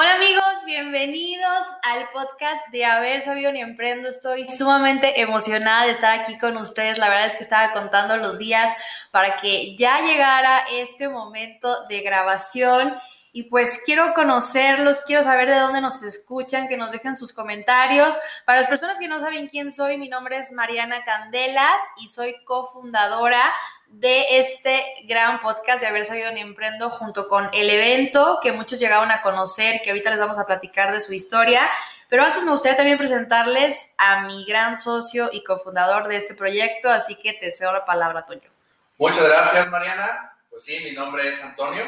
Hola amigos, bienvenidos al podcast de Haber Sabido Ni Emprendo. Estoy sumamente emocionada de estar aquí con ustedes. La verdad es que estaba contando los días para que ya llegara este momento de grabación. Y pues quiero conocerlos, quiero saber de dónde nos escuchan, que nos dejen sus comentarios. Para las personas que no saben quién soy, mi nombre es Mariana Candelas y soy cofundadora de este gran podcast de Haber Sabido Ni Emprendo junto con el evento que muchos llegaron a conocer, que ahorita les vamos a platicar de su historia. Pero antes me gustaría también presentarles a mi gran socio y cofundador de este proyecto, así que te cedo la palabra, Toño. Muchas gracias, Mariana. Pues sí, mi nombre es Antonio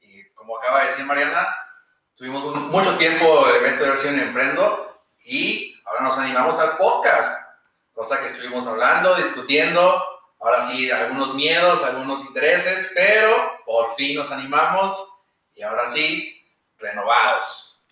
y como acaba de decir Mariana, tuvimos mucho tiempo el evento de Haber Sabido Ni Emprendo y ahora nos animamos al podcast, cosa que estuvimos hablando, discutiendo Ahora sí, algunos miedos, algunos intereses, pero por fin nos animamos y ahora sí, renovados.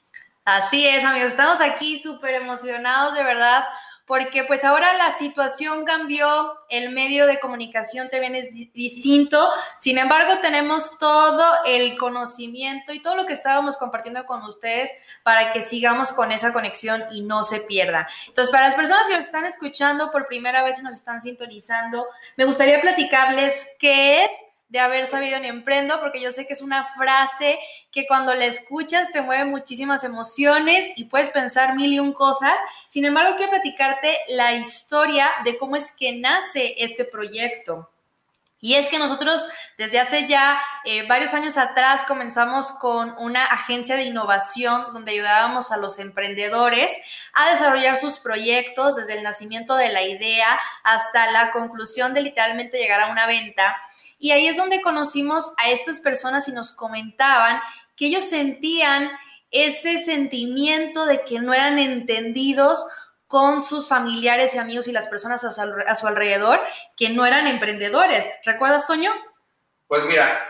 Así es, amigos, estamos aquí súper emocionados, de verdad, porque pues ahora la situación cambió, el medio de comunicación también es distinto, sin embargo tenemos todo el conocimiento y todo lo que estábamos compartiendo con ustedes para que sigamos con esa conexión y no se pierda. Entonces, para las personas que nos están escuchando por primera vez y nos están sintonizando, me gustaría platicarles qué es de haber sabido ni emprendo, porque yo sé que es una frase que cuando la escuchas te mueve muchísimas emociones y puedes pensar mil y un cosas. Sin embargo, quiero platicarte la historia de cómo es que nace este proyecto. Y es que nosotros desde hace ya eh, varios años atrás comenzamos con una agencia de innovación donde ayudábamos a los emprendedores a desarrollar sus proyectos desde el nacimiento de la idea hasta la conclusión de literalmente llegar a una venta. Y ahí es donde conocimos a estas personas y nos comentaban que ellos sentían ese sentimiento de que no eran entendidos con sus familiares y amigos y las personas a su, alrededor que no eran emprendedores. ¿Recuerdas, Toño? Pues mira,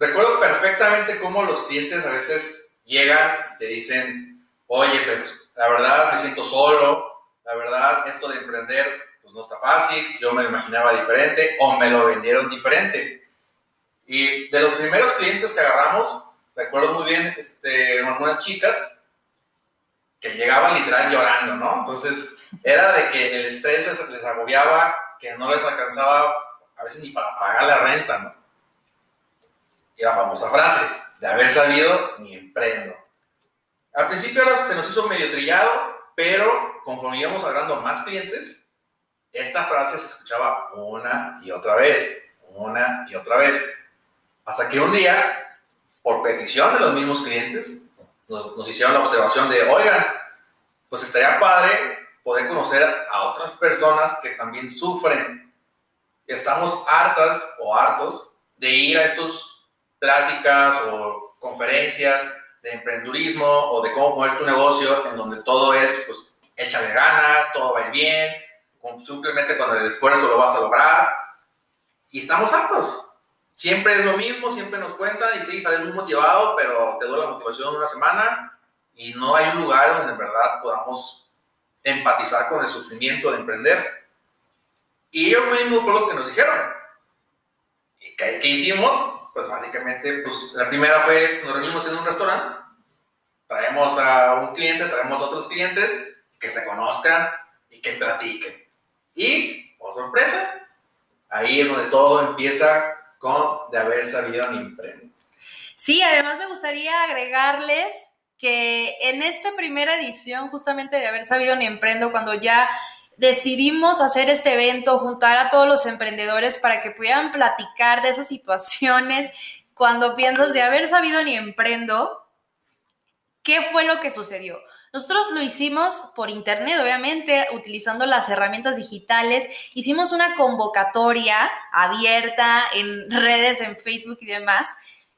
recuerdo perfectamente cómo los clientes a veces llegan y te dicen, oye, pues la verdad me siento solo, la verdad esto de emprender pues no está fácil, yo me lo imaginaba diferente o me lo vendieron diferente. Y de los primeros clientes que agarramos, recuerdo muy bien este, algunas chicas que llegaban literal llorando, ¿no? Entonces era de que el estrés les, les agobiaba, que no les alcanzaba a veces ni para pagar la renta, ¿no? Y la famosa frase, de haber sabido ni emprendo. Al principio se nos hizo medio trillado, pero conforme íbamos agarrando más clientes, esta frase se escuchaba una y otra vez, una y otra vez. Hasta que un día, por petición de los mismos clientes, nos, hicieron la observación de, oigan, pues estaría padre poder conocer a otras personas que también sufren. Estamos hartas o hartos de ir a estos pláticas o conferencias de emprendurismo o de cómo mover tu negocio en donde todo es, pues, échale ganas, todo va a ir bien, simplemente con el esfuerzo lo vas a lograr. Y estamos hartos. Siempre es lo mismo, siempre nos cuentan y sí, sales muy motivado, pero te duele la motivación una semana y no hay un lugar donde en verdad podamos empatizar con el sufrimiento de emprender. Y ellos mismos fueron los que nos dijeron. ¿Y qué, qué hicimos? Pues básicamente, pues la primera fue, nos reunimos en un restaurante, traemos a un cliente, traemos a otros clientes que se conozcan y que platiquen. Y, por sorpresa, ahí es donde todo empieza con de haber sabido ni emprender. Sí, además me gustaría agregarles que en esta primera edición, justamente de haber sabido ni emprendo, cuando ya decidimos hacer este evento, juntar a todos los emprendedores para que pudieran platicar de esas situaciones, cuando piensas de haber sabido ni emprendo, ¿Qué fue lo que sucedió? Nosotros lo hicimos por internet, obviamente, utilizando las herramientas digitales. Hicimos una convocatoria abierta en redes, en Facebook y demás.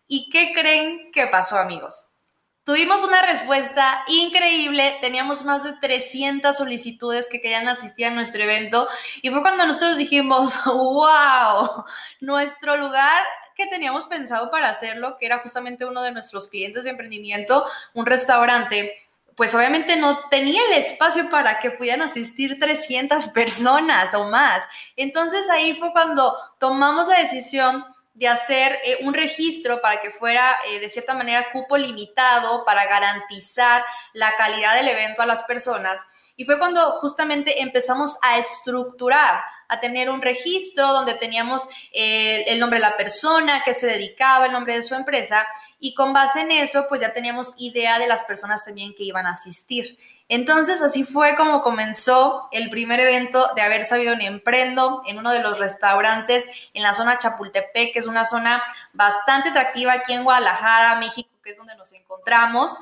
¿Y qué creen que pasó, amigos? Tuvimos una respuesta increíble, teníamos más de 300 solicitudes que querían asistir a nuestro evento y fue cuando nosotros dijimos, wow, nuestro lugar que teníamos pensado para hacerlo, que era justamente uno de nuestros clientes de emprendimiento, un restaurante, pues obviamente no tenía el espacio para que pudieran asistir 300 personas o más. Entonces ahí fue cuando tomamos la decisión de hacer eh, un registro para que fuera eh, de cierta manera cupo limitado para garantizar la calidad del evento a las personas. Y fue cuando justamente empezamos a estructurar, a tener un registro donde teníamos eh, el nombre de la persona, que se dedicaba, el nombre de su empresa, y con base en eso, pues ya teníamos idea de las personas también que iban a asistir. Entonces, así fue como comenzó el primer evento de Haber Sabido en Emprendo en uno de los restaurantes en la zona Chapultepec, que es una zona bastante atractiva aquí en Guadalajara, México, que es donde nos encontramos.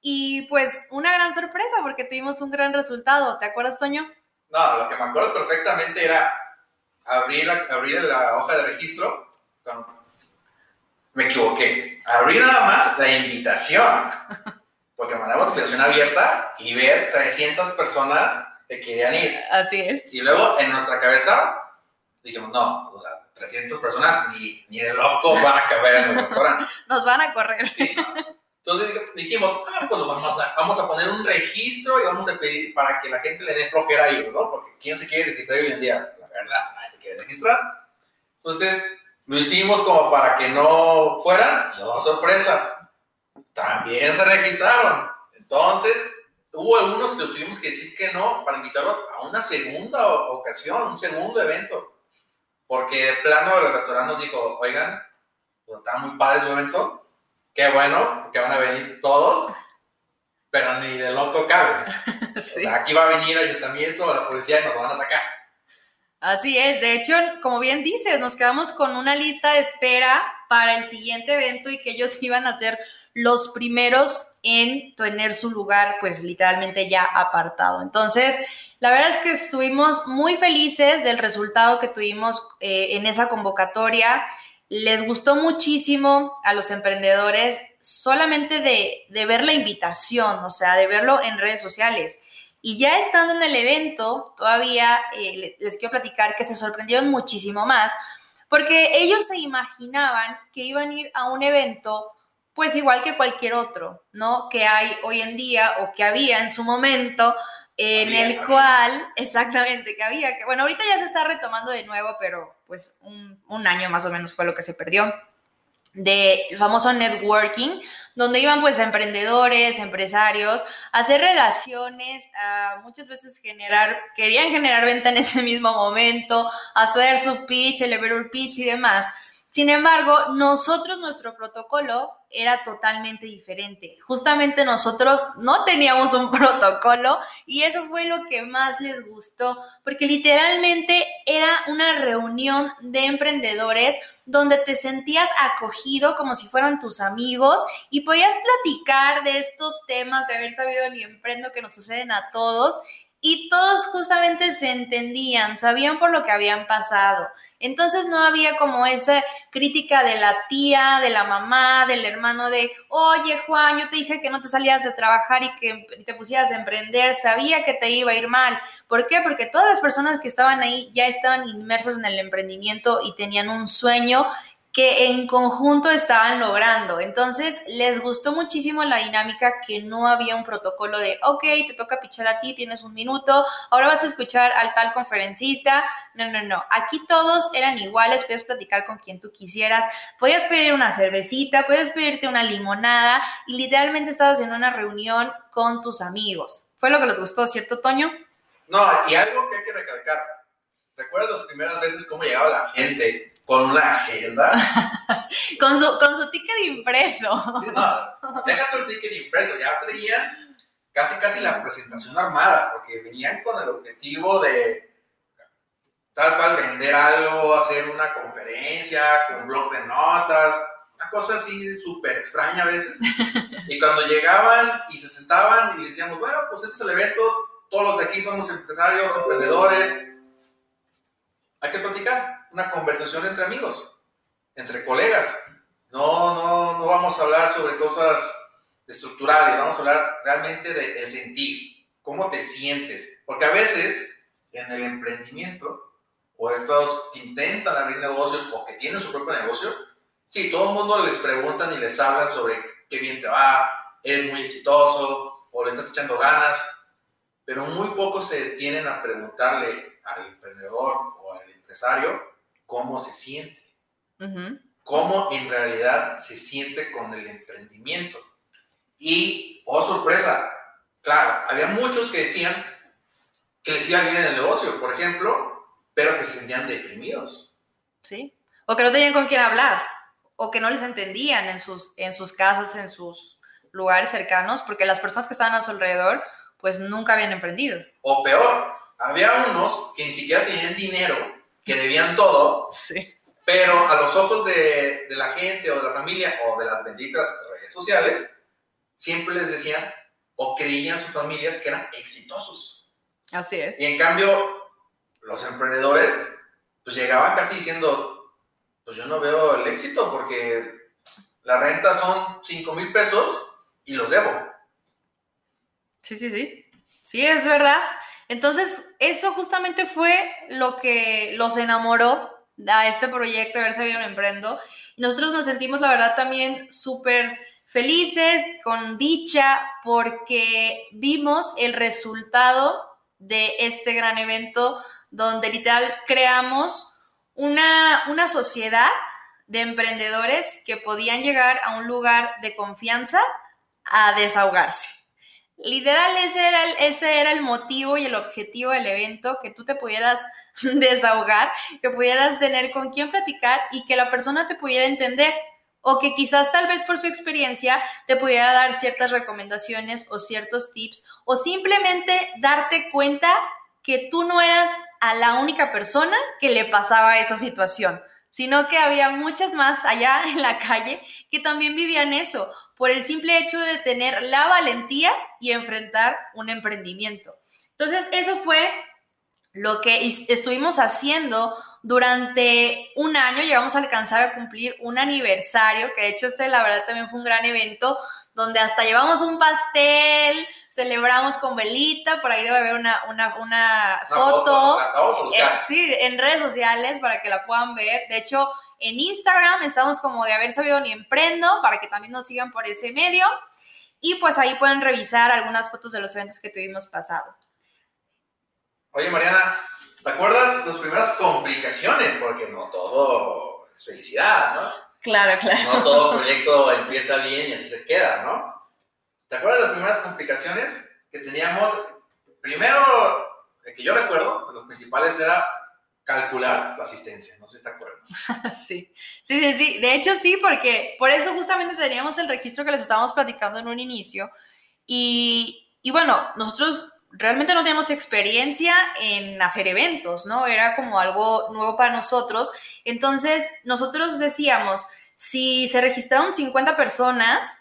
Y pues una gran sorpresa porque tuvimos un gran resultado. ¿Te acuerdas, Toño? No, lo que me acuerdo perfectamente era abrir la, abrir la hoja de registro. Me equivoqué. Abrir nada más la invitación. Porque mandamos invitación abierta y ver 300 personas que querían ir. Así es. Y luego en nuestra cabeza dijimos, no, 300 personas ni, ni de loco van a caber en el restaurante. Nos van a correr. Sí, ¿no? Entonces dijimos, ah, pues vamos a, vamos a poner un registro y vamos a pedir para que la gente le dé flojera ir, ¿no? Porque ¿quién se quiere registrar hoy en día? La verdad, nadie se quiere registrar. Entonces lo hicimos como para que no fueran y oh, sorpresa, también se registraron. Entonces hubo algunos que tuvimos que decir que no para invitarlos a una segunda ocasión, un segundo evento. Porque de plano el restaurante nos dijo, oigan, pues está muy padre su evento, qué bueno, porque van a venir todos, pero ni de loco cabe. O sea, aquí va a venir el ayuntamiento o la policía y nos van a sacar. Así es, de hecho, como bien dices, nos quedamos con una lista de espera para el siguiente evento y que ellos iban a ser los primeros en tener su lugar, pues literalmente ya apartado. Entonces, la verdad es que estuvimos muy felices del resultado que tuvimos eh, en esa convocatoria les gustó muchísimo a los emprendedores solamente de, ver la invitación, o sea, de verlo en redes sociales. Y ya estando en el evento, todavía eh, les quiero platicar que se sorprendieron muchísimo más, porque ellos se imaginaban que iban a ir a un evento pues igual que cualquier otro, ¿no? Que hay hoy en día o que había en su momento, en el cual, exactamente, que había, que bueno, ahorita ya se está retomando de nuevo, pero pues un, un año más o menos fue lo que se perdió del famoso networking, donde iban pues emprendedores, empresarios, a hacer relaciones, a muchas veces generar, querían generar venta en ese mismo momento, hacer su pitch, el elevator pitch y demás. Sin embargo, nosotros, nuestro protocolo era totalmente diferente. Justamente nosotros no teníamos un protocolo y eso fue lo que más les gustó, porque literalmente era una reunión de emprendedores donde te sentías acogido como si fueran tus amigos y podías platicar de estos temas, de haber sabido el emprendo que nos suceden a todos y todos justamente se entendían, sabían por lo que habían pasado. Entonces no había como esa crítica de la tía, de la mamá, del hermano de, oye Juan, yo te dije que no te salías de trabajar y que te pusieras a emprender, sabía que te iba a ir mal. ¿Por qué? Porque todas las personas que estaban ahí ya estaban inmersas en el emprendimiento y tenían un sueño que en conjunto estaban logrando. Entonces, les gustó muchísimo la dinámica que no había un protocolo de, ok, te toca pichar a ti, tienes un minuto, ahora vas a escuchar al tal conferencista. No, no, no. Aquí todos eran iguales, podías platicar con quien tú quisieras, podías pedir una cervecita, podías pedirte una limonada y literalmente estabas en una reunión con tus amigos. Fue lo que les gustó, ¿cierto, Toño? No, y algo que hay que recalcar. ¿Recuerdas las primeras veces cómo llegaba la gente con una agenda. con, su, con su ticket impreso. Sí, no, déjate el ticket impreso, ya traían casi casi la presentación armada, porque venían con el objetivo de tal cual vender algo, hacer una conferencia con un blog de notas, una cosa así súper extraña a veces. Y cuando llegaban y se sentaban y decíamos, bueno, pues este es el evento, todos los de aquí somos empresarios, emprendedores, hay que platicar una conversación entre amigos, entre colegas. No, no, no vamos a hablar sobre cosas estructurales, vamos a hablar realmente del sentir, cómo te sientes. Porque a veces en el emprendimiento, o estos que intentan abrir negocios o que tienen su propio negocio, sí, todo el mundo les preguntan y les hablan sobre qué bien te va, eres muy exitoso o le estás echando ganas, pero muy pocos se detienen a preguntarle al emprendedor o al empresario cómo se siente. cómo en realidad se siente con el emprendimiento. Y, oh sorpresa, claro, había muchos que decían que les iba bien en el negocio, por ejemplo, pero que se sentían deprimidos. Sí. O que no tenían con quién hablar, o que no les entendían en sus, en sus casas, en sus lugares cercanos, porque las personas que estaban a su alrededor, pues nunca habían emprendido. O peor, había unos que ni siquiera tenían dinero, que debían todo, sí. pero a los ojos de, de la gente o de la familia o de las benditas redes sociales, siempre les decían o creían sus familias que eran exitosos. Así es. Y en cambio, los emprendedores, pues llegaban casi diciendo, pues yo no veo el éxito porque la renta son 5 mil pesos y los debo. Sí, sí, sí. Sí, es verdad. Entonces, eso justamente fue lo que los enamoró a este proyecto de haber sabido emprendo. Nosotros nos sentimos, la verdad, también súper felices, con dicha, porque vimos el resultado de este gran evento donde literal creamos una, una sociedad de emprendedores que podían llegar a un lugar de confianza a desahogarse. Literal, ese era, el, ese era el motivo y el objetivo del evento, que tú te pudieras desahogar, que pudieras tener con quién platicar y que la persona te pudiera entender. O que quizás tal vez por su experiencia te pudiera dar ciertas recomendaciones o ciertos tips o simplemente darte cuenta que tú no eras a la única persona que le pasaba esa situación, sino que había muchas más allá en la calle que también vivían eso por el simple hecho de tener la valentía y enfrentar un emprendimiento. Entonces, eso fue lo que estuvimos haciendo durante un año, llegamos a alcanzar a cumplir un aniversario, que de hecho este la verdad también fue un gran evento, donde hasta llevamos un pastel, celebramos con velita, por ahí debe haber una, una, foto. sí, en redes sociales para que la puedan ver. De hecho, en Instagram estamos como de haber sabido ni emprendo, para que también nos sigan por ese medio. Y pues ahí pueden revisar algunas fotos de los eventos que tuvimos pasado. Oye, Mariana, ¿te acuerdas las primeras complicaciones? Porque no todo es felicidad, ¿no? Claro, claro. No todo proyecto empieza bien y así se queda, ¿no? ¿Te acuerdas de las primeras complicaciones que teníamos? Primero, el que yo recuerdo, los principales era calcular la asistencia, no sé si te acuerdas. sí, sí, sí, sí. De hecho, sí, porque por eso justamente teníamos el registro que les estábamos platicando en un inicio. Y, y bueno, nosotros realmente no teníamos experiencia en hacer eventos, ¿no? Era como algo nuevo para nosotros. Entonces, nosotros decíamos, si se registraron 50 personas,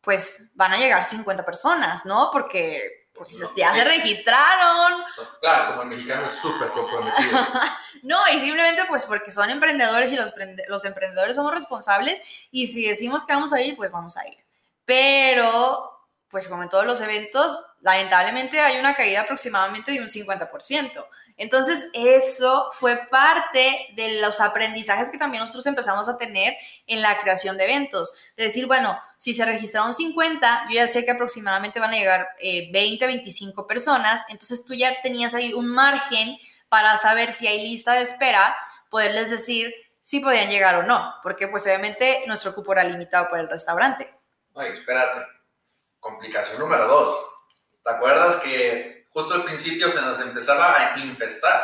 pues van a llegar 50 personas, ¿no? Porque pues ya se registraron. Claro, como el mexicano es súper comprometido. no, y simplemente pues porque son emprendedores y los, los emprendedores somos responsables y si decimos que vamos a ir, pues vamos a ir. Pero pues como en todos los eventos, lamentablemente hay una caída aproximadamente de un 50%. Entonces, eso fue parte de los aprendizajes que también nosotros empezamos a tener en la creación de eventos. De decir, bueno, si se registraron 50, yo ya sé que aproximadamente van a llegar 20, eh, 25 personas, entonces tú ya tenías ahí un margen para saber si hay lista de espera, poderles decir si podían llegar o no, porque pues obviamente nuestro cupo era limitado por el restaurante. Ay, espérate Complicación número dos. ¿Te acuerdas que justo al principio se nos empezaba a infestar?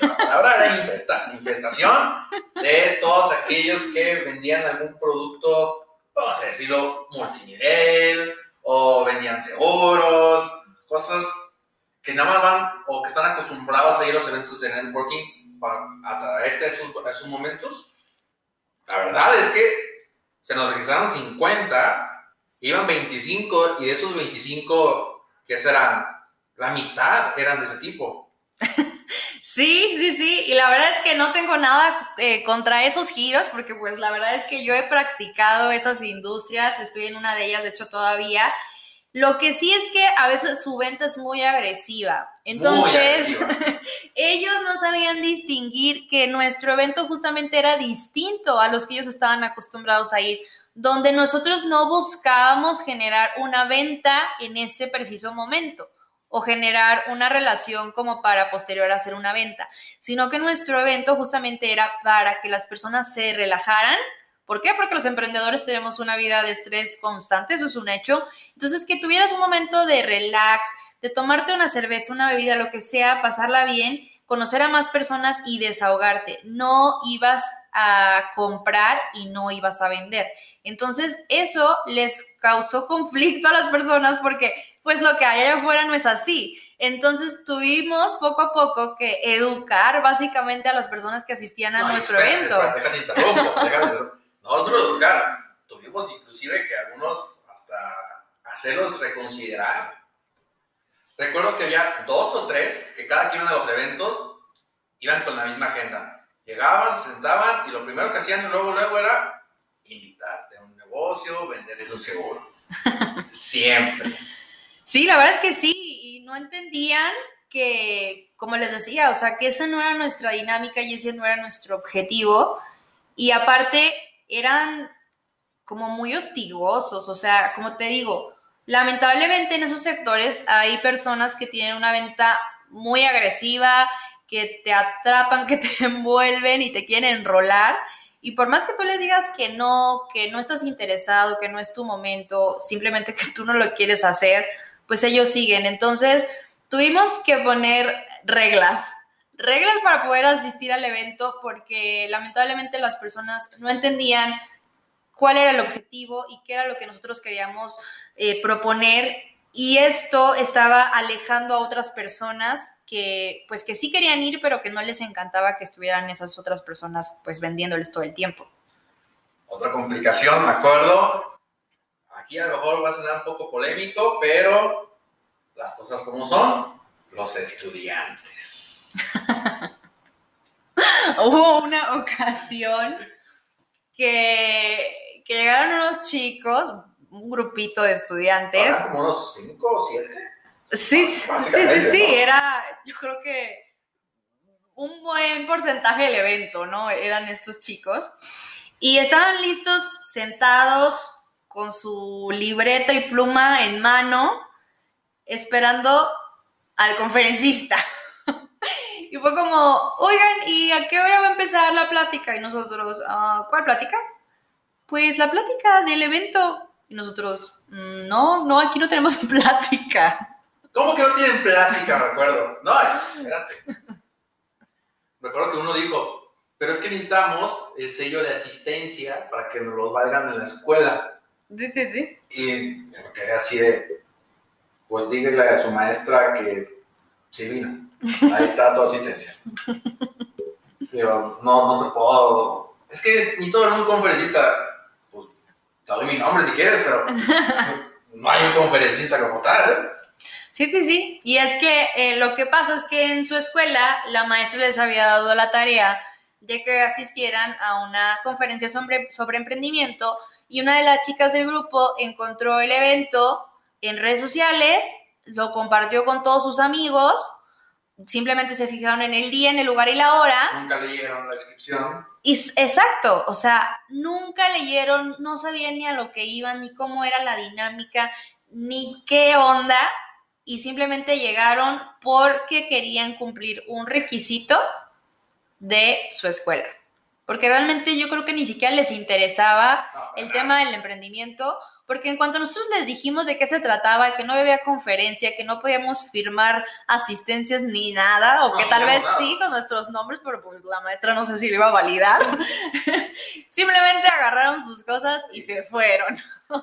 La palabra era infestar, infestación de todos aquellos que vendían algún producto, vamos a decirlo, multinivel, o vendían seguros, cosas que nada más van o que están acostumbrados a ir a los eventos de networking para atraerte a esos, a esos momentos. La verdad es que se nos registraron 50 iban 25 y de esos 25, ¿qué serán? La mitad eran de ese tipo. Sí, sí, sí, y la verdad es que no tengo nada eh, contra esos giros, porque pues la verdad es que yo he practicado esas industrias, estoy en una de ellas, de hecho todavía. Lo que sí es que a veces su venta es muy agresiva. Entonces, ellos no sabían distinguir que nuestro evento justamente era distinto a los que ellos estaban acostumbrados a ir donde nosotros no buscábamos generar una venta en ese preciso momento o generar una relación como para posterior hacer una venta, sino que nuestro evento justamente era para que las personas se relajaran, ¿Por qué? Porque los emprendedores tenemos una vida de estrés constante, eso es un hecho. Entonces, que tuvieras un momento de relax, de tomarte una cerveza, una bebida, lo que sea, pasarla bien, conocer a más personas y desahogarte. No ibas a comprar y no ibas a vender. Entonces, eso les causó conflicto a las personas porque pues lo que hay allá afuera no es así. Entonces tuvimos poco a poco que educar básicamente a las personas que asistían a nuestro evento. no solo educar, tuvimos inclusive que algunos hasta hacerlos reconsiderar. Recuerdo que había dos o tres que cada quien de los eventos iban con la misma agenda. Llegaban, se sentaban y lo primero que hacían luego, luego era invitarte a un negocio, vender un seguro. Siempre. Sí, la verdad es que sí, y no entendían que, como les decía, o sea, que esa no era nuestra dinámica y ese no era nuestro objetivo. Y aparte, eran como muy hostigosos, o sea, como te digo, lamentablemente en esos sectores hay personas que tienen una venta muy agresiva, que te atrapan, que te envuelven y te quieren enrolar. Y por más que tú les digas que no, que no estás interesado, que no es tu momento, simplemente que tú no lo quieres hacer, pues ellos siguen. Entonces, tuvimos que poner reglas, reglas para poder asistir al evento porque lamentablemente las personas no entendían cuál era el objetivo y qué era lo que nosotros queríamos eh, proponer y esto estaba alejando a otras personas que pues que sí querían ir pero que no les encantaba que estuvieran esas otras personas pues vendiéndoles todo el tiempo. Otra complicación, me acuerdo, aquí a lo mejor va a sonar un poco polémico, pero las cosas como son, los estudiantes. Hubo una ocasión que, que llegaron unos chicos, un grupito de estudiantes. como unos cinco o siete. Sí, sí, sí, sí, era, yo creo que un buen porcentaje del evento, ¿no? Eran estos chicos. Y estaban listos, sentados, con su libreta y pluma en mano, esperando al conferencista. y fue como, oigan, ¿y a qué hora va a empezar la plática? Y nosotros, ah, ¿cuál plática? Pues la plática del evento. Y nosotros, mm, no, no, aquí no tenemos plática. ¿Cómo que no tienen plática? Recuerdo. No, espérate. Recuerdo que uno dijo, pero es que necesitamos el sello de asistencia para que nos lo valgan en la escuela. Sí, sí, sí. Y me quedé así de, pues dígale a su maestra que sí vino. Ahí está tu asistencia. Digo, no, no te puedo. Es que ni todo el mundo conferencista. Te doy mi nombre si quieres, pero no hay un conferencista como tal. ¿eh? Sí, sí, sí. Y es que eh, lo que pasa es que en su escuela la maestra les había dado la tarea de que asistieran a una conferencia sobre, sobre emprendimiento y una de las chicas del grupo encontró el evento en redes sociales, lo compartió con todos sus amigos, simplemente se fijaron en el día, en el lugar y la hora. Nunca leyeron la descripción. Y, exacto, o sea, nunca leyeron, no sabían ni a lo que iban, ni cómo era la dinámica, ni qué onda, y simplemente llegaron porque querían cumplir un requisito de su escuela. Porque realmente yo creo que ni siquiera les interesaba el tema del emprendimiento, porque en cuanto nosotros les dijimos de qué se trataba, que no había conferencia, que no podíamos firmar asistencias ni nada, o que tal vez sí con nuestros nombres, pero pues la maestra no sé si lo iba a validar, simplemente agarraron sus cosas y se fueron.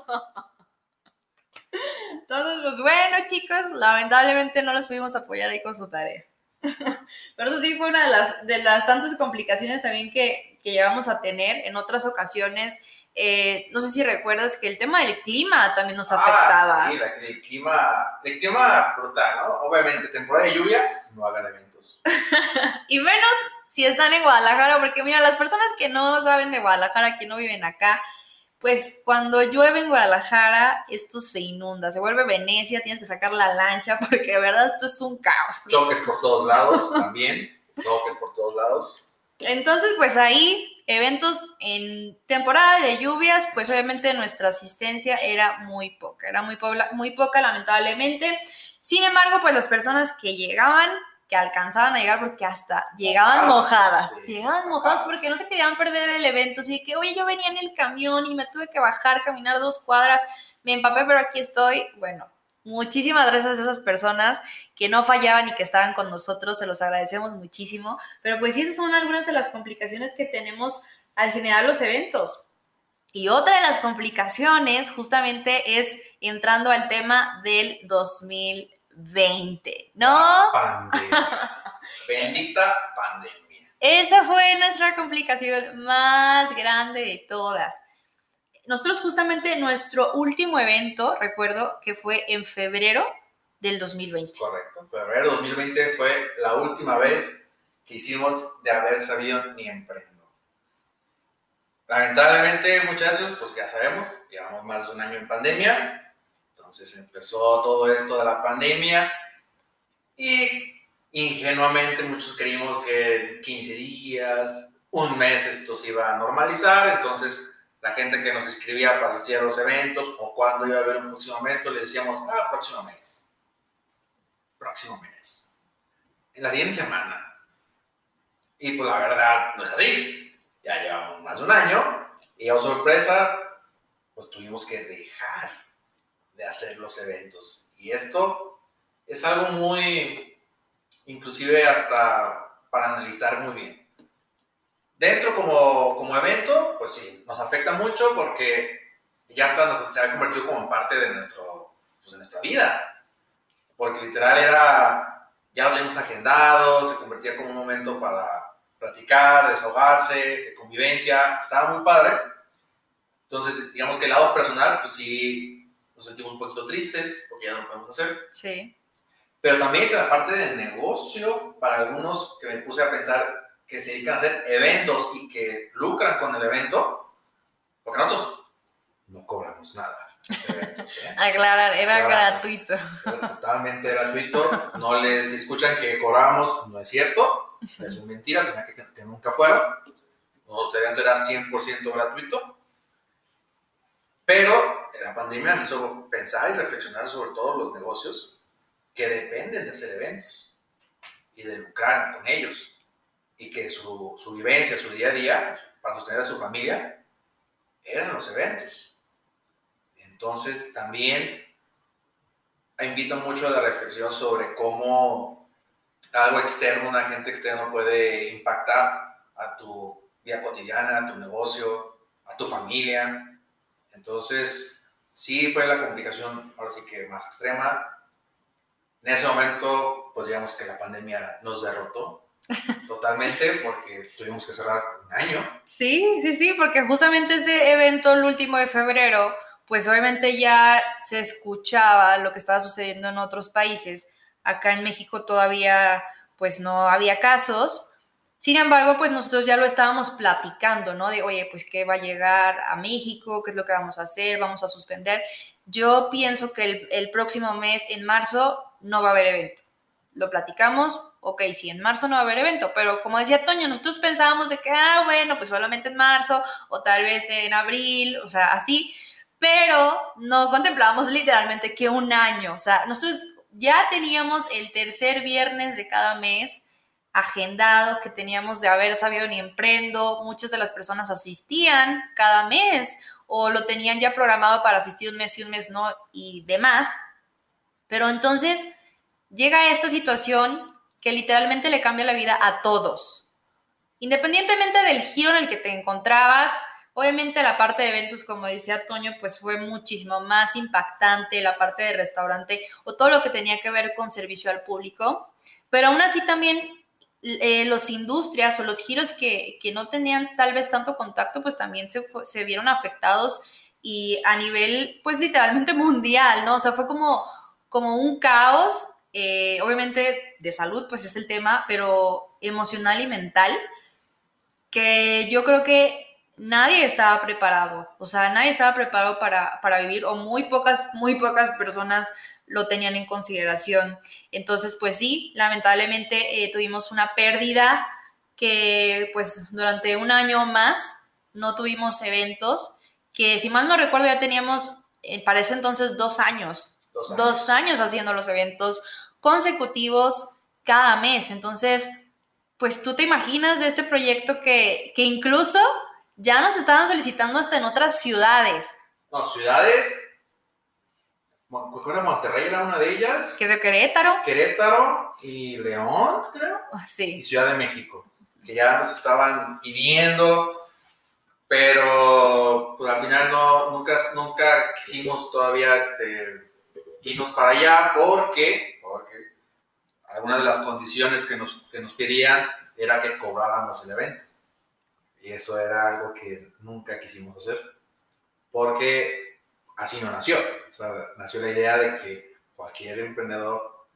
Entonces, pues bueno, chicos, lamentablemente no los pudimos apoyar ahí con su tarea. Pero eso sí fue una de las, de las tantas complicaciones también que, que llegamos a tener en otras ocasiones. Eh, no sé si recuerdas que el tema del clima también nos ah, afectaba. Sí, el clima, el clima brutal, ¿no? Obviamente, temporada de lluvia, no hagan eventos. y menos si están en Guadalajara, porque mira, las personas que no saben de Guadalajara, que no viven acá, pues cuando llueve en Guadalajara, esto se inunda, se vuelve Venecia, tienes que sacar la lancha, porque de verdad esto es un caos. Choques por todos lados también, choques por todos lados. Entonces, pues ahí, eventos en temporada de lluvias, pues obviamente nuestra asistencia era muy poca, era muy, muy poca lamentablemente. Sin embargo, pues las personas que llegaban que alcanzaban a llegar porque hasta llegaban mojadas, llegaban mojadas porque no se querían perder el evento, así que, oye, yo venía en el camión y me tuve que bajar, caminar dos cuadras, me empapé, pero aquí estoy, bueno, Muchísimas gracias a esas personas que no fallaban y que estaban con nosotros, se los agradecemos muchísimo. Pero pues sí, esas son algunas de las complicaciones que tenemos al generar los eventos. Y otra de las complicaciones justamente es entrando al tema del 2020, ¿no? Pandemia. Bendita pandemia. Esa fue nuestra complicación más grande de todas. Nosotros justamente nuestro último evento, recuerdo que fue en febrero del 2020. Correcto, febrero 2020 fue la última vez que hicimos de haber sabido ni emprendo. Lamentablemente, muchachos, pues ya sabemos, llevamos más de un año en pandemia, entonces empezó todo esto de la pandemia y ingenuamente muchos creímos que 15 días, un mes esto se iba a normalizar, entonces la gente que nos escribía para asistir a los eventos o cuando iba a haber un próximo evento, le decíamos, ah, próximo mes. Próximo mes. En la siguiente semana. Y pues la verdad no es así. Ya llevamos más de un año y a oh, sorpresa, pues tuvimos que dejar de hacer los eventos. Y esto es algo muy, inclusive hasta para analizar muy bien. Dentro como, como evento, pues sí, nos afecta mucho porque ya está, se ha convertido como parte de, nuestro, pues de nuestra vida. Porque literal era, ya lo teníamos agendado, se convertía como un momento para platicar, desahogarse, de convivencia, estaba muy padre. Entonces, digamos que el lado personal, pues sí, nos sentimos un poquito tristes porque ya no lo podemos hacer. Sí. Pero también que la parte de negocio, para algunos que me puse a pensar, que se dedican a hacer eventos y que lucran con el evento, porque nosotros no cobramos nada. Eventos, ¿eh? Aclarar, era gratuito. totalmente gratuito. No les escuchan que cobramos, no es cierto. Es mentira, sino que, que nunca fueron. Nuestro evento era 100% gratuito. Pero la pandemia me hizo pensar y reflexionar sobre todos los negocios que dependen de hacer eventos y de lucrar con ellos y que su, su vivencia, su día a día, para sostener a su familia, eran los eventos. Entonces también invito mucho a la reflexión sobre cómo algo externo, un agente externo puede impactar a tu vida cotidiana, a tu negocio, a tu familia. Entonces, sí fue la complicación, ahora sí que más extrema. En ese momento, pues digamos que la pandemia nos derrotó, Totalmente, porque tuvimos que cerrar un año. Sí, sí, sí, porque justamente ese evento, el último de febrero, pues obviamente ya se escuchaba lo que estaba sucediendo en otros países. Acá en México todavía, pues no había casos. Sin embargo, pues nosotros ya lo estábamos platicando, ¿no? De, oye, pues qué va a llegar a México, qué es lo que vamos a hacer, vamos a suspender. Yo pienso que el, el próximo mes, en marzo, no va a haber evento. Lo platicamos, ok, sí, en marzo no va a haber evento, pero como decía Toño, nosotros pensábamos de que, ah, bueno, pues solamente en marzo o tal vez en abril, o sea, así, pero no contemplábamos literalmente que un año, o sea, nosotros ya teníamos el tercer viernes de cada mes agendado que teníamos de haber sabido ni emprendo, muchas de las personas asistían cada mes o lo tenían ya programado para asistir un mes y un mes no y demás, pero entonces llega esta situación que literalmente le cambia la vida a todos. Independientemente del giro en el que te encontrabas, obviamente la parte de eventos, como decía Toño, pues fue muchísimo más impactante, la parte de restaurante o todo lo que tenía que ver con servicio al público, pero aún así también eh, los industrias o los giros que, no tenían tal vez tanto contacto, pues también se, se vieron afectados y a nivel, pues literalmente mundial, ¿no? O sea, fue como, como un caos eh, obviamente de salud, pues es el tema, pero emocional y mental, que yo creo que nadie estaba preparado, o sea, nadie estaba preparado para, para vivir, o muy pocas, muy pocas personas lo tenían en consideración. Entonces, pues sí, lamentablemente eh, tuvimos una pérdida que pues durante un año más no tuvimos eventos, que si mal no recuerdo ya teníamos eh, para ese entonces dos años, dos años. haciendo los eventos consecutivos cada mes. Entonces, pues tú te imaginas de este proyecto que, que incluso ya nos estaban solicitando hasta en otras ciudades. No, ciudades. Creo Monterrey era una de ellas. Creo Querétaro. Querétaro y León, creo. Ah, sí. Y Ciudad de México. Que ya nos estaban pidiendo. Pero pues al final no, nunca, nunca quisimos todavía este, irnos para allá porque, porque algunas de las condiciones que nos, que nos pedían era que cobráramos el evento. Y eso era algo que nunca quisimos hacer, porque así no nació. O sea, nació la idea de que cualquier emprendedor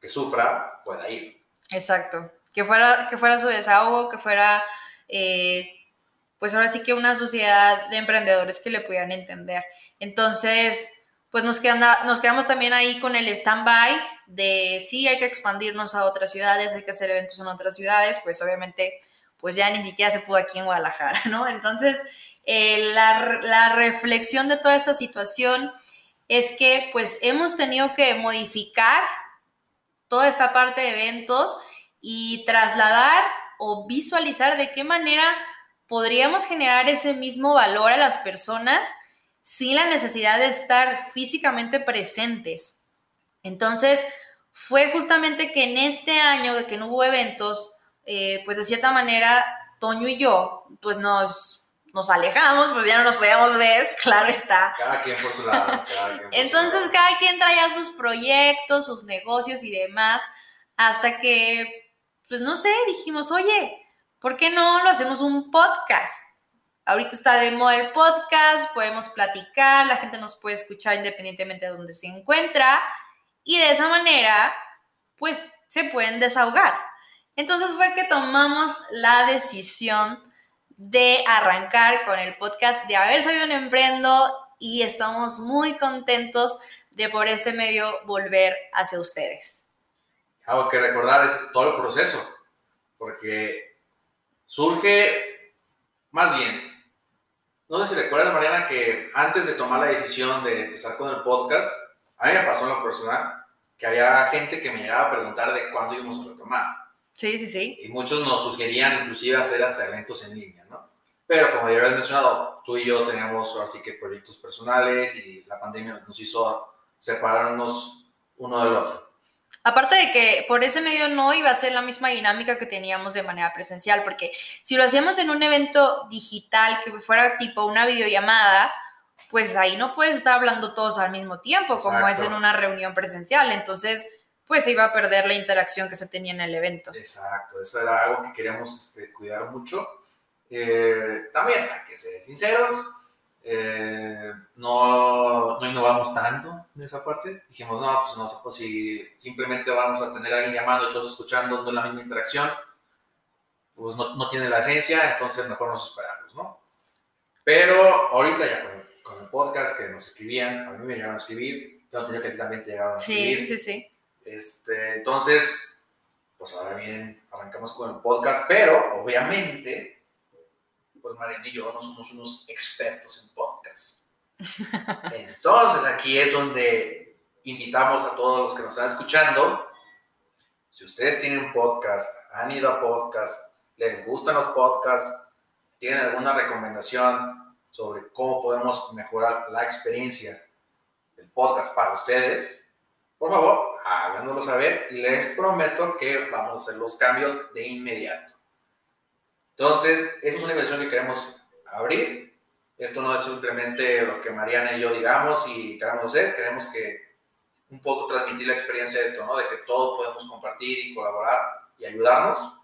que sufra pueda ir. Exacto. Que fuera, que fuera su desahogo, que fuera, eh, pues ahora sí que una sociedad de emprendedores que le pudieran entender. Entonces, pues nos, quedamos también ahí con el stand-by de sí, hay que expandirnos a otras ciudades, hay que hacer eventos en otras ciudades, pues obviamente pues ya ni siquiera se pudo aquí en Guadalajara, ¿no? Entonces, eh, la, la, reflexión de toda esta situación es que pues hemos tenido que modificar toda esta parte de eventos y trasladar o visualizar de qué manera podríamos generar ese mismo valor a las personas sin la necesidad de estar físicamente presentes. Entonces, fue justamente que en este año de que no hubo eventos, eh, pues de cierta manera, Toño y yo, pues nos, nos alejamos, pues ya no nos podíamos ver, claro está. Cada quien por su lado. Entonces cada quien traía sus proyectos, sus negocios y demás, hasta que, pues no sé, dijimos, oye, ¿por qué no lo hacemos un podcast? Ahorita está de moda el podcast, podemos platicar, la gente nos puede escuchar independientemente de donde se encuentra y de esa manera, pues se pueden desahogar. Entonces fue que tomamos la decisión de arrancar con el podcast, de haber salido en Emprendo y estamos muy contentos de por este medio volver hacia ustedes. Algo que recordar es todo el proceso, porque surge, más bien, no sé si recuerdas, Mariana, que antes de tomar la decisión de empezar con el podcast, a mí me pasó en lo personal que había gente que me llegaba a preguntar de cuándo íbamos a retomar. Sí, sí, sí. Y muchos nos sugerían inclusive hacer hasta eventos en línea, ¿no? Pero como ya habías mencionado, tú y yo teníamos así que proyectos personales y la pandemia nos hizo separarnos uno del otro. Aparte de que por ese medio no iba a ser la misma dinámica que teníamos de manera presencial, porque si lo hacíamos en un evento digital que fuera tipo una videollamada, pues ahí no puedes estar hablando todos al mismo tiempo, como es en una reunión presencial. Entonces, pues se iba a perder la interacción que se tenía en el evento. Exacto, eso era algo que queríamos este, cuidar mucho. Eh, también, hay que ser sinceros, eh, no, no, innovamos tanto en esa parte. Dijimos, no, pues no, pues si simplemente vamos a tener a alguien llamando y todos escuchando, no la misma interacción, pues no, no, tiene la esencia, entonces mejor nos esperamos, ¿no? Pero ahorita ya con, con, el podcast que nos escribían, a mí me llegaron a escribir, yo tenía que también te llegaron a escribir. Sí, sí, sí este, entonces, pues ahora bien, arrancamos con el podcast, pero obviamente, pues Mariana y yo no somos unos expertos en podcast. Entonces, aquí es donde invitamos a todos los que nos están escuchando. Si ustedes tienen podcast, han ido a podcast, les gustan los podcasts, tienen alguna recomendación sobre cómo podemos mejorar la experiencia del podcast para ustedes, por favor, háganoslo saber y les prometo que vamos a hacer los cambios de inmediato. Entonces, esa es una inversión que queremos abrir. Esto no es simplemente lo que Mariana y yo digamos y queramos hacer. Queremos que un poco transmitir la experiencia de esto, ¿no? De que todos podemos compartir y colaborar y ayudarnos.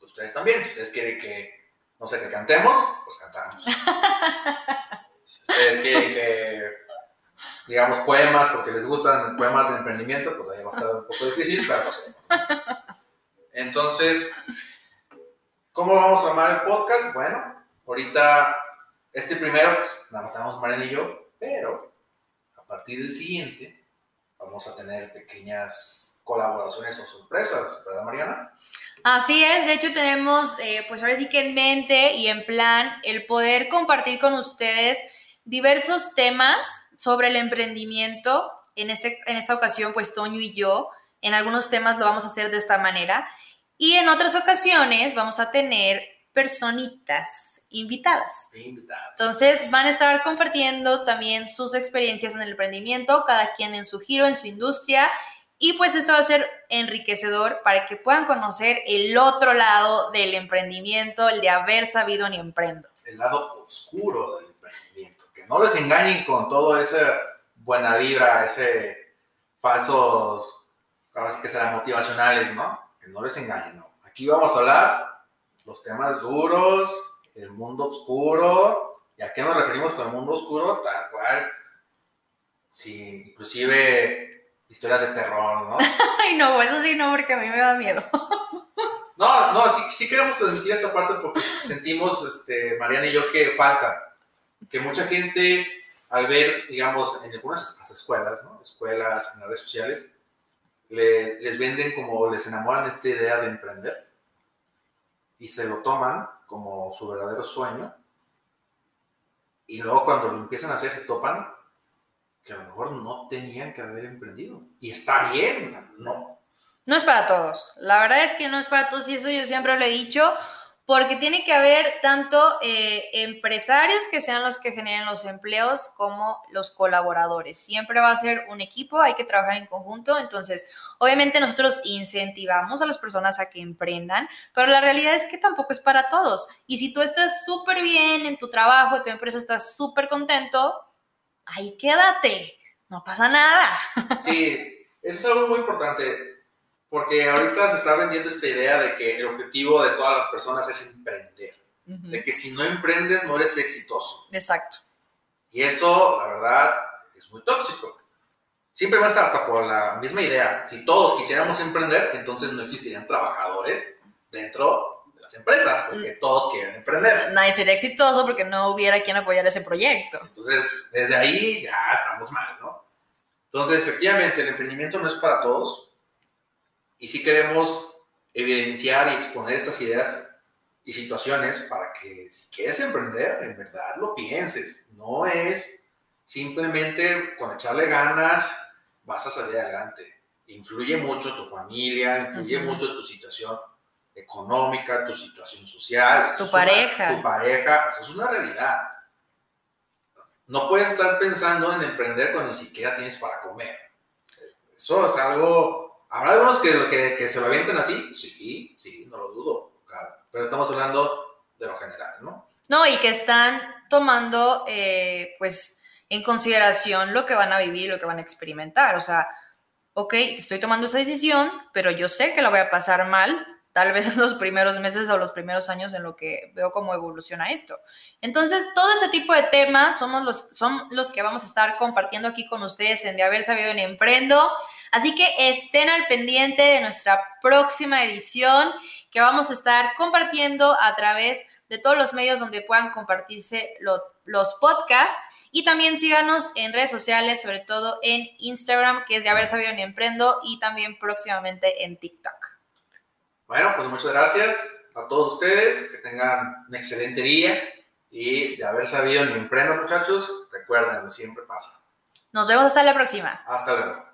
Ustedes también. Si ustedes quieren que, no sé, que cantemos, pues cantamos. si ustedes quieren que digamos, poemas, porque les gustan poemas de emprendimiento, pues ahí va a estar un poco difícil, pero no sé. Entonces, ¿cómo vamos a armar el podcast? Bueno, ahorita, este primero, pues nada más estamos Mariana y yo, pero a partir del siguiente vamos a tener pequeñas colaboraciones o sorpresas, ¿verdad, Mariana? Así es, de hecho tenemos, eh, pues ahora sí que en mente y en plan el poder compartir con ustedes diversos temas sobre el emprendimiento. En, este, en esta ocasión, pues Toño y yo En algunos temas lo vamos a hacer de esta manera. Y en otras ocasiones vamos a tener personitas invitadas. Invitadas. Entonces van a estar compartiendo también sus experiencias en el emprendimiento, cada quien en su giro, en su industria. Y pues esto va a ser enriquecedor para que puedan conocer el otro lado del emprendimiento, el de haber sabido ni emprendo. El lado oscuro del emprendimiento. Que no les engañen con todo ese buena vibra, ese falsos, ahora sí que serán motivacionales, ¿no? Que no les engañen, ¿no? Aquí vamos a hablar los temas duros, el mundo oscuro. ¿Y a qué nos referimos con el mundo oscuro? Tal cual. Sí, inclusive historias de terror, ¿no? Ay, no, eso sí no, porque a mí me da miedo. No, no, sí, sí queremos transmitir esta parte porque sentimos, este, Mariana y yo, que falta. Que mucha gente, al ver, digamos, en algunas las escuelas, ¿no? Escuelas, en las redes sociales, le- les venden como, les enamoran esta idea de emprender y se lo toman como su verdadero sueño. Y luego cuando lo empiezan a hacer, se topan que a lo mejor no tenían que haber emprendido. Y está bien, o sea, no. No es para todos. La verdad es que no es para todos y eso yo siempre lo he dicho, porque tiene que haber tanto eh, empresarios que sean los que generen los empleos como los colaboradores. Siempre va a ser un equipo, hay que trabajar en conjunto. Entonces, obviamente nosotros incentivamos a las personas a que emprendan, pero la realidad es que tampoco es para todos. Y si tú estás súper bien en tu trabajo, tu empresa está súper contento, ahí quédate. No pasa nada. Sí, eso es algo muy importante, porque ahorita se está vendiendo esta idea de que el objetivo de todas las personas es emprender, de que si no emprendes no eres exitoso. Exacto. Y eso, la verdad, es muy tóxico. Simplemente hasta por la misma idea, si todos quisiéramos emprender, entonces no existirían trabajadores dentro de las empresas, porque todos quieren emprender. Nadie sería exitoso porque no hubiera quien apoyar ese proyecto. Entonces, desde ahí ya estamos mal, ¿no? Entonces, efectivamente, el emprendimiento no es para todos y sí queremos evidenciar y exponer estas ideas y situaciones para que si quieres emprender, en verdad lo pienses. No es simplemente con echarle ganas vas a salir adelante. Influye mucho tu familia, influye Ujú. mucho tu situación económica, tu situación social. Tu es una- pareja. tu pareja, eso es una realidad. No puedes estar pensando en emprender cuando ni siquiera tienes para comer. Eso es algo... ¿Habrá algunos que, que, que se lo avienten así? Sí, sí, no lo dudo, claro. Pero estamos hablando de lo general, ¿no? No, y que están tomando, eh, pues, en consideración lo que van a vivir y lo que van a experimentar. O sea, ok, estoy tomando esa decisión, pero yo sé que la voy a pasar mal, tal vez en los primeros meses o los primeros años en lo que veo cómo evoluciona esto. Entonces, todo ese tipo de temas somos los, son los que vamos a estar compartiendo aquí con ustedes en De Haber Sabido en Emprendo. Así que estén al pendiente de nuestra próxima edición que vamos a estar compartiendo a través de todos los medios donde puedan compartirse lo- los podcasts. Y también síganos en redes sociales, sobre todo en Instagram, que es de haber sabido ni emprendo, y también próximamente en TikTok. Bueno, pues muchas gracias a todos ustedes. Que tengan un excelente día. Y de haber sabido ni emprendo, muchachos, recuerden, siempre pasa. Nos vemos hasta la próxima. Hasta luego.